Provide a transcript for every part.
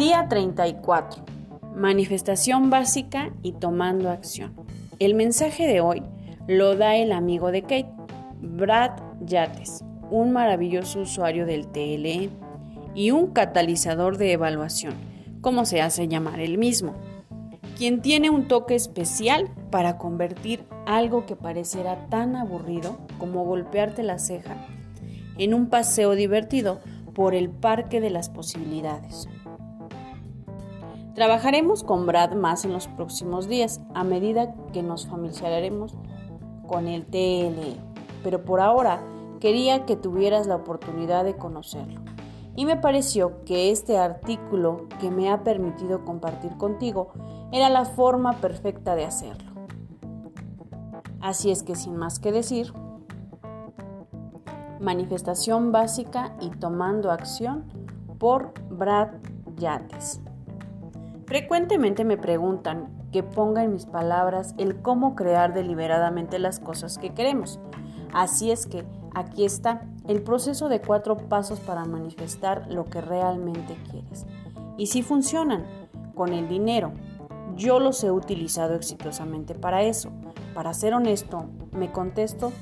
Día 34. Manifestación básica y tomando acción. El mensaje de hoy lo da el amigo de Kate, Brad Yates, un maravilloso usuario del TLE y un catalizador de evaluación, como se hace llamar él mismo, quien tiene un toque especial para convertir algo que pareciera tan aburrido como golpearte la ceja en un paseo divertido por el parque de las posibilidades. Trabajaremos con Brad más en los próximos días a medida que nos familiarizaremos con el TLE, pero por ahora quería que tuvieras la oportunidad de conocerlo. Y me pareció que este artículo que me ha permitido compartir contigo era la forma perfecta de hacerlo. Así es que sin más que decir, manifestación básica y tomando acción por Brad Yates. Frecuentemente me preguntan que ponga en mis palabras el cómo crear deliberadamente las cosas que queremos. Así es que aquí está el proceso de cuatro pasos para manifestar lo que realmente quieres. Y si funcionan con el dinero, yo los he utilizado exitosamente para eso. Para ser honesto, me contesto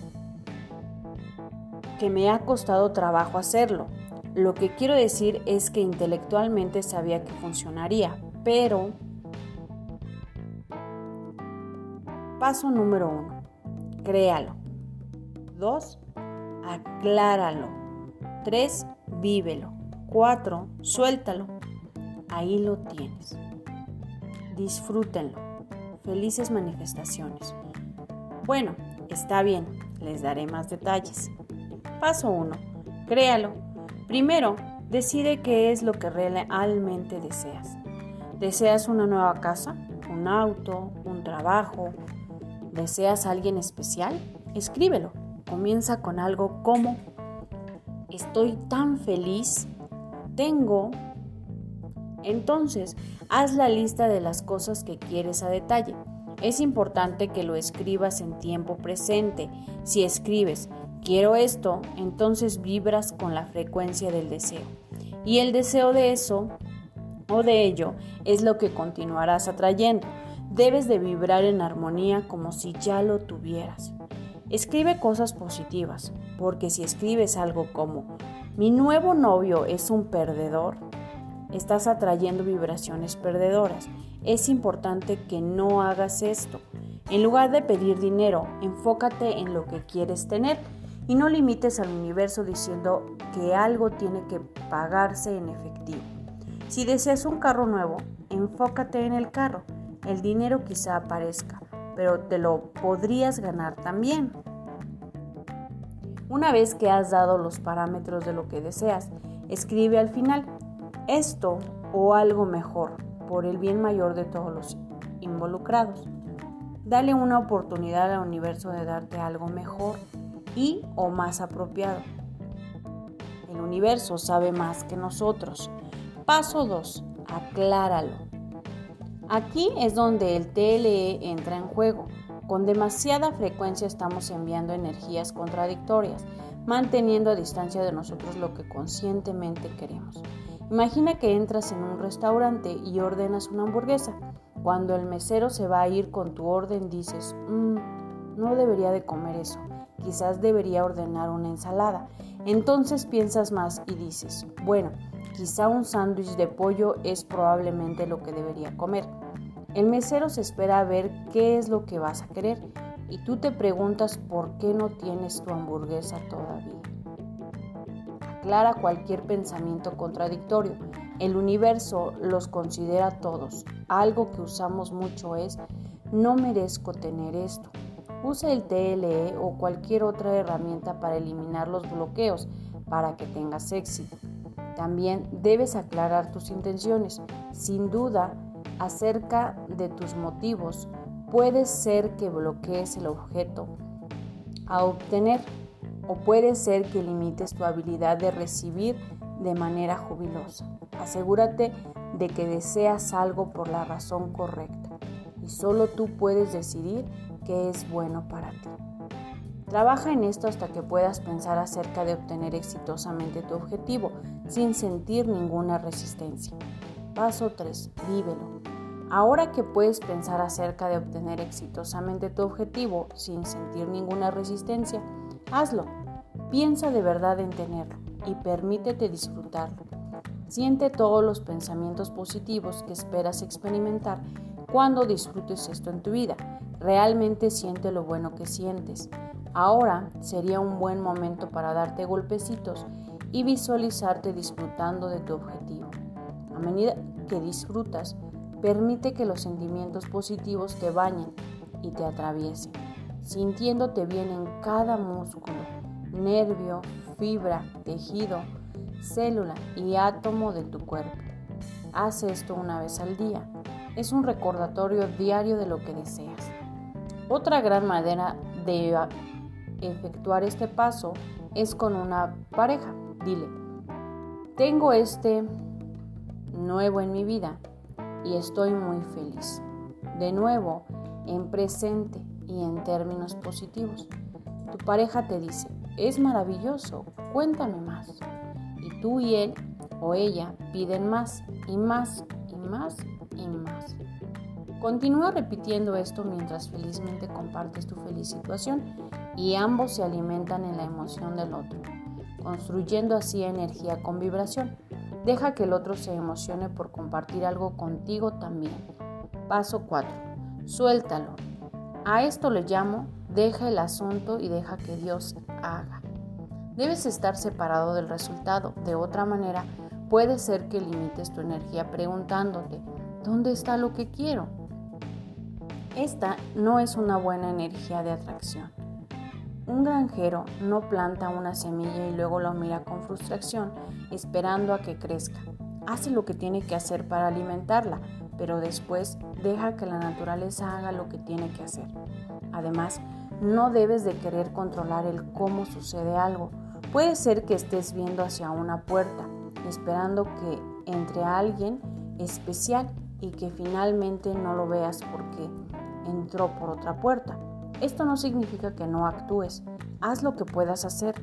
que me ha costado trabajo hacerlo. Lo que quiero decir es que intelectualmente sabía que funcionaría, pero... Paso número uno. Créalo. Dos, acláralo. Tres, vívelo. Cuatro, suéltalo. Ahí lo tienes. Disfrútenlo. Felices manifestaciones. Bueno, está bien, les daré más detalles. Paso 1. Créalo. Primero, decide qué es lo que realmente deseas. ¿Deseas una nueva casa? ¿Un auto? ¿Un trabajo? ¿Deseas a alguien especial? Escríbelo. Comienza con algo como Estoy tan feliz. Tengo. Entonces, haz la lista de las cosas que quieres a detalle. Es importante que lo escribas en tiempo presente. Si escribes quiero esto, entonces vibras con la frecuencia del deseo. Y el deseo de eso o de ello es lo que continuarás atrayendo. Debes de vibrar en armonía como si ya lo tuvieras. Escribe cosas positivas, porque si escribes algo como mi nuevo novio es un perdedor, estás atrayendo vibraciones perdedoras. Es importante que no hagas esto. En lugar de pedir dinero, enfócate en lo que quieres tener y no limites al universo diciendo que algo tiene que pagarse en efectivo. Si deseas un carro nuevo, enfócate en el carro. El dinero quizá aparezca, pero te lo podrías ganar también. Una vez que has dado los parámetros de lo que deseas, escribe al final esto o algo mejor por el bien mayor de todos los involucrados. Dale una oportunidad al universo de darte algo mejor y o más apropiado. El universo sabe más que nosotros. Paso 2. Acláralo. Aquí es donde el TLE entra en juego. Con demasiada frecuencia estamos enviando energías contradictorias, manteniendo a distancia de nosotros lo que conscientemente queremos. Imagina que entras en un restaurante y ordenas una hamburguesa. Cuando el mesero se va a ir con tu orden dices, mmm, no debería de comer eso quizás debería ordenar una ensalada. Entonces piensas más y dices, bueno, quizá un sándwich de pollo es probablemente lo que debería comer. El mesero se espera a ver qué es lo que vas a querer y tú te preguntas por qué no tienes tu hamburguesa todavía. Aclara cualquier pensamiento contradictorio. El universo los considera todos. Algo que usamos mucho es, no merezco tener esto, Usa el TLE o cualquier otra herramienta para eliminar los bloqueos para que tengas éxito. También debes aclarar tus intenciones. Sin duda, acerca de tus motivos, puede ser que bloquees el objeto a obtener o puede ser que limites tu habilidad de recibir de manera jubilosa. Asegúrate de que deseas algo por la razón correcta y solo tú puedes decidir que es bueno para ti. Trabaja en esto hasta que puedas pensar acerca de obtener exitosamente tu objetivo sin sentir ninguna resistencia. Paso 3. Vívelo. Ahora que puedes pensar acerca de obtener exitosamente tu objetivo sin sentir ninguna resistencia, hazlo. Piensa de verdad en tenerlo y permítete disfrutarlo. Siente todos los pensamientos positivos que esperas experimentar cuando disfrutes esto en tu vida. Realmente siente lo bueno que sientes. Ahora sería un buen momento para darte golpecitos y visualizarte disfrutando de tu objetivo. A medida que disfrutas, permite que los sentimientos positivos te bañen y te atraviesen, sintiéndote bien en cada músculo, nervio, fibra, tejido, célula y átomo de tu cuerpo. Haz esto una vez al día. Es un recordatorio diario de lo que deseas. Otra gran manera de efectuar este paso es con una pareja. Dile, tengo este nuevo en mi vida y estoy muy feliz. De nuevo, en presente y en términos positivos. Tu pareja te dice, es maravilloso, cuéntame más. Y tú y él o ella piden más y más y más y más. Continúa repitiendo esto mientras felizmente compartes tu feliz situación y ambos se alimentan en la emoción del otro, construyendo así energía con vibración. Deja que el otro se emocione por compartir algo contigo también. Paso 4. Suéltalo. A esto le llamo deja el asunto y deja que Dios haga. Debes estar separado del resultado. De otra manera, puede ser que limites tu energía preguntándote, ¿dónde está lo que quiero? Esta no es una buena energía de atracción. Un granjero no planta una semilla y luego la mira con frustración, esperando a que crezca. Hace lo que tiene que hacer para alimentarla, pero después deja que la naturaleza haga lo que tiene que hacer. Además, no debes de querer controlar el cómo sucede algo. Puede ser que estés viendo hacia una puerta, esperando que entre alguien especial y que finalmente no lo veas porque entró por otra puerta. Esto no significa que no actúes. Haz lo que puedas hacer.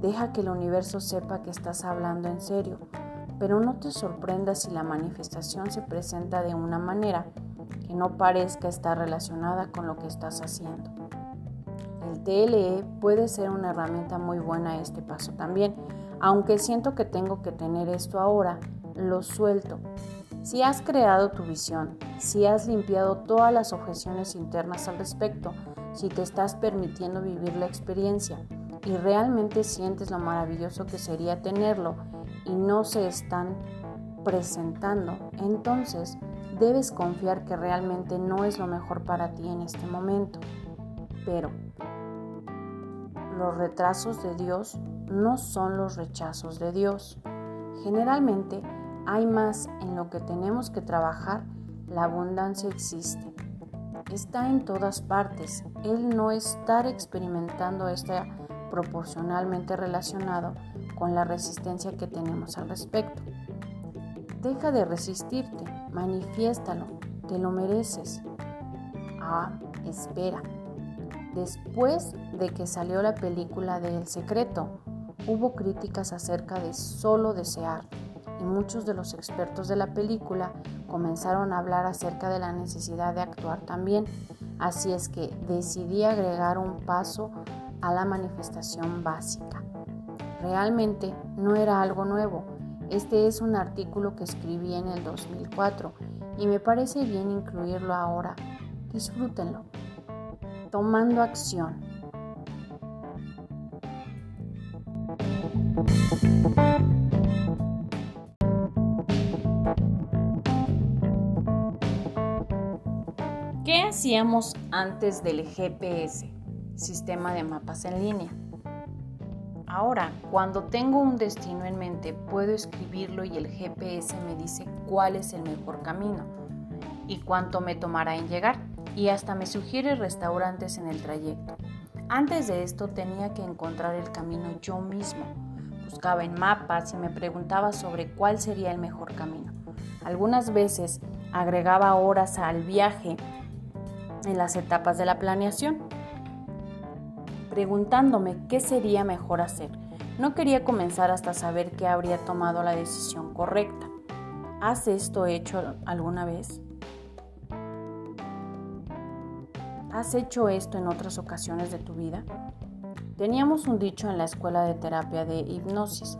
Deja que el universo sepa que estás hablando en serio. Pero no te sorprendas si la manifestación se presenta de una manera que no parezca estar relacionada con lo que estás haciendo. El TLE puede ser una herramienta muy buena a este paso también. Aunque siento que tengo que tener esto ahora, lo suelto si has creado tu visión, si has limpiado todas las objeciones internas al respecto, si te estás permitiendo vivir la experiencia y realmente sientes lo maravilloso que sería tenerlo y no se están presentando, entonces debes confiar que realmente no es lo mejor para ti en este momento. Pero los retrasos de Dios no son los rechazos de Dios. Generalmente, hay más en lo que tenemos que trabajar, la abundancia existe. Está en todas partes. El no estar experimentando está proporcionalmente relacionado con la resistencia que tenemos al respecto. Deja de resistirte, manifiéstalo, te lo mereces. Ah, espera. Después de que salió la película de El Secreto, hubo críticas acerca de solo desear y muchos de los expertos de la película comenzaron a hablar acerca de la necesidad de actuar también. Así es que decidí agregar un paso a la manifestación básica. Realmente no era algo nuevo. Este es un artículo que escribí en el 2004 y me parece bien incluirlo ahora. Disfrútenlo. Tomando acción. ¿Qué hacíamos antes del GPS, sistema de mapas en línea? Ahora, cuando tengo un destino en mente, puedo escribirlo y el GPS me dice cuál es el mejor camino y cuánto me tomará en llegar y hasta me sugiere restaurantes en el trayecto. Antes de esto tenía que encontrar el camino yo mismo. Buscaba en mapas y me preguntaba sobre cuál sería el mejor camino. Algunas veces agregaba horas al viaje en las etapas de la planeación, preguntándome qué sería mejor hacer. No quería comenzar hasta saber que habría tomado la decisión correcta. ¿Has esto hecho alguna vez? ¿Has hecho esto en otras ocasiones de tu vida? Teníamos un dicho en la escuela de terapia de hipnosis.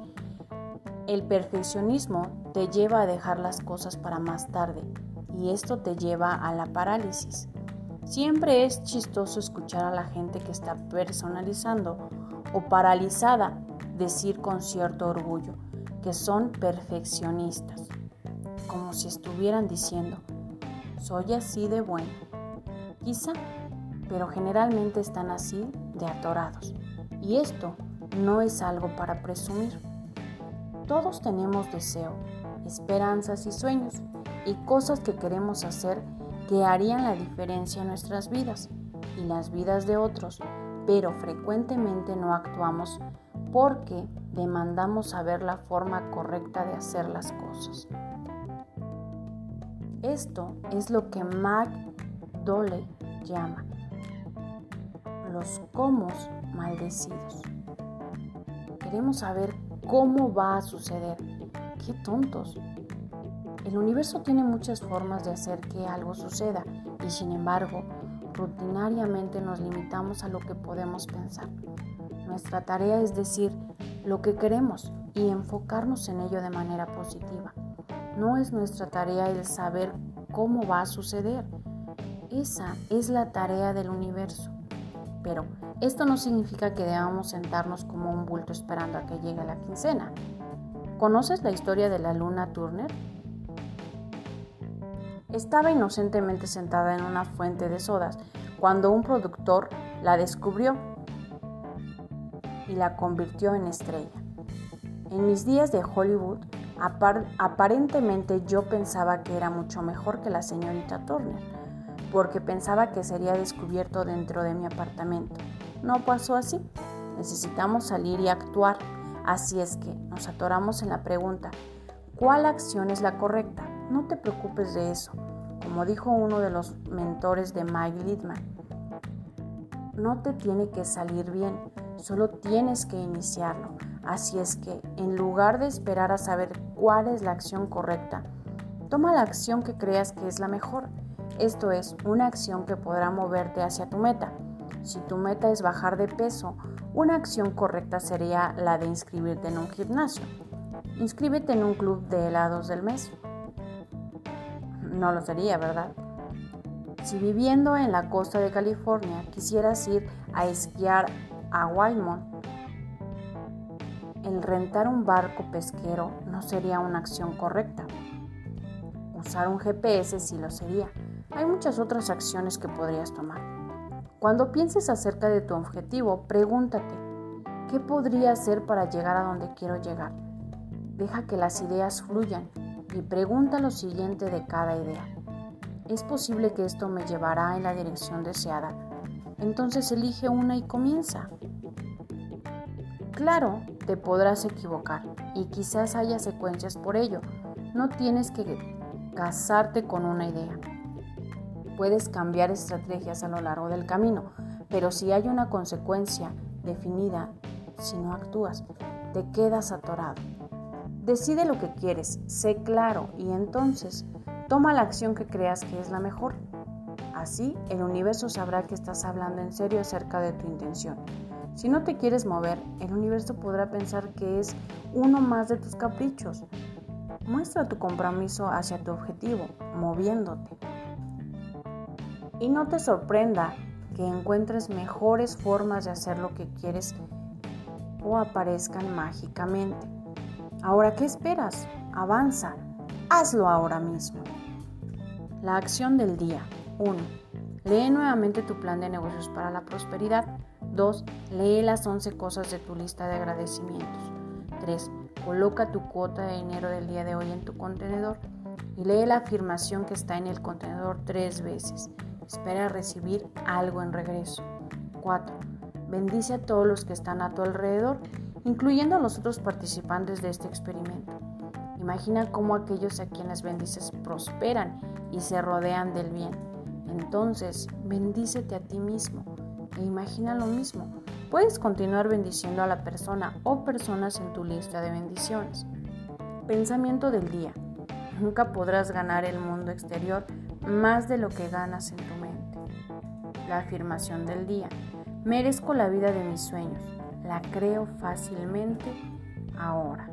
El perfeccionismo te lleva a dejar las cosas para más tarde y esto te lleva a la parálisis. Siempre es chistoso escuchar a la gente que está personalizando o paralizada decir con cierto orgullo que son perfeccionistas como si estuvieran diciendo, soy así de bueno. Quizá, pero generalmente están así de atorados. Y esto no es algo para presumir. Todos tenemos deseo, esperanzas y sueños y cosas que queremos hacer que harían la diferencia en nuestras vidas y las vidas de otros, pero frecuentemente no actuamos porque demandamos saber la forma correcta de hacer las cosas. Esto es lo que Mac Dole llama los comos maldecidos. Queremos saber cómo va a suceder. ¡Qué tontos! El universo tiene muchas formas de hacer que algo suceda y sin embargo, rutinariamente nos limitamos a lo que podemos pensar. Nuestra tarea es decir lo que queremos y enfocarnos en ello de manera positiva. No es nuestra tarea el saber cómo va a suceder. Esa es la tarea del universo. Pero esto no significa que debamos sentarnos como un bulto esperando a que llegue la quincena. ¿Conoces la historia de la luna Turner? Estaba inocentemente sentada en una fuente de sodas cuando un productor la descubrió y la convirtió en estrella. En mis días de Hollywood, aparentemente yo pensaba que era mucho mejor que la señorita Turner, porque pensaba que sería descubierto dentro de mi apartamento. No pasó así. Necesitamos salir y actuar. Así es que nos atoramos en la pregunta, ¿cuál acción es la correcta? No te preocupes de eso. Como dijo uno de los mentores de Mike Littman, no te tiene que salir bien, solo tienes que iniciarlo. Así es que, en lugar de esperar a saber cuál es la acción correcta, toma la acción que creas que es la mejor. Esto es, una acción que podrá moverte hacia tu meta. Si tu meta es bajar de peso, una acción correcta sería la de inscribirte en un gimnasio. Inscríbete en un club de helados del mes. No lo sería, ¿verdad? Si viviendo en la costa de California quisieras ir a esquiar a Wildmont, el rentar un barco pesquero no sería una acción correcta. Usar un GPS sí lo sería. Hay muchas otras acciones que podrías tomar. Cuando pienses acerca de tu objetivo, pregúntate, ¿qué podría hacer para llegar a donde quiero llegar? Deja que las ideas fluyan y pregunta lo siguiente de cada idea. ¿Es posible que esto me llevará en la dirección deseada? Entonces elige una y comienza. Claro, te podrás equivocar y quizás haya secuencias por ello. No tienes que casarte con una idea. Puedes cambiar estrategias a lo largo del camino, pero si hay una consecuencia definida, si no actúas, te quedas atorado. Decide lo que quieres, sé claro y entonces toma la acción que creas que es la mejor. Así el universo sabrá que estás hablando en serio acerca de tu intención si no te quieres mover, el universo podrá pensar que es uno más de tus caprichos. Muestra tu compromiso hacia tu objetivo, moviéndote. Y no te sorprenda que encuentres mejores formas de hacer lo que quieres o aparezcan mágicamente. Ahora, ¿qué esperas? Avanza, hazlo ahora mismo. La acción del día. 1. Lee nuevamente tu plan de negocios para la prosperidad. 2. Lee las 11 cosas de tu lista de agradecimientos. 3. Coloca tu cuota de dinero del día de hoy en tu contenedor y lee la afirmación que está en el contenedor tres veces. Espera recibir algo en regreso. 4. Bendice a todos los que están a tu alrededor, incluyendo a los otros participantes de este experimento. Imagina cómo aquellos a quienes bendices prosperan y se rodean del bien. Entonces, bendícete a ti mismo e imagina lo mismo. Puedes continuar bendiciendo a la persona o personas en tu lista de bendiciones. Pensamiento del día. Nunca podrás ganar el mundo exterior más de lo que ganas en tu mente. La afirmación del día. Merezco la vida de mis sueños. La creo fácilmente ahora.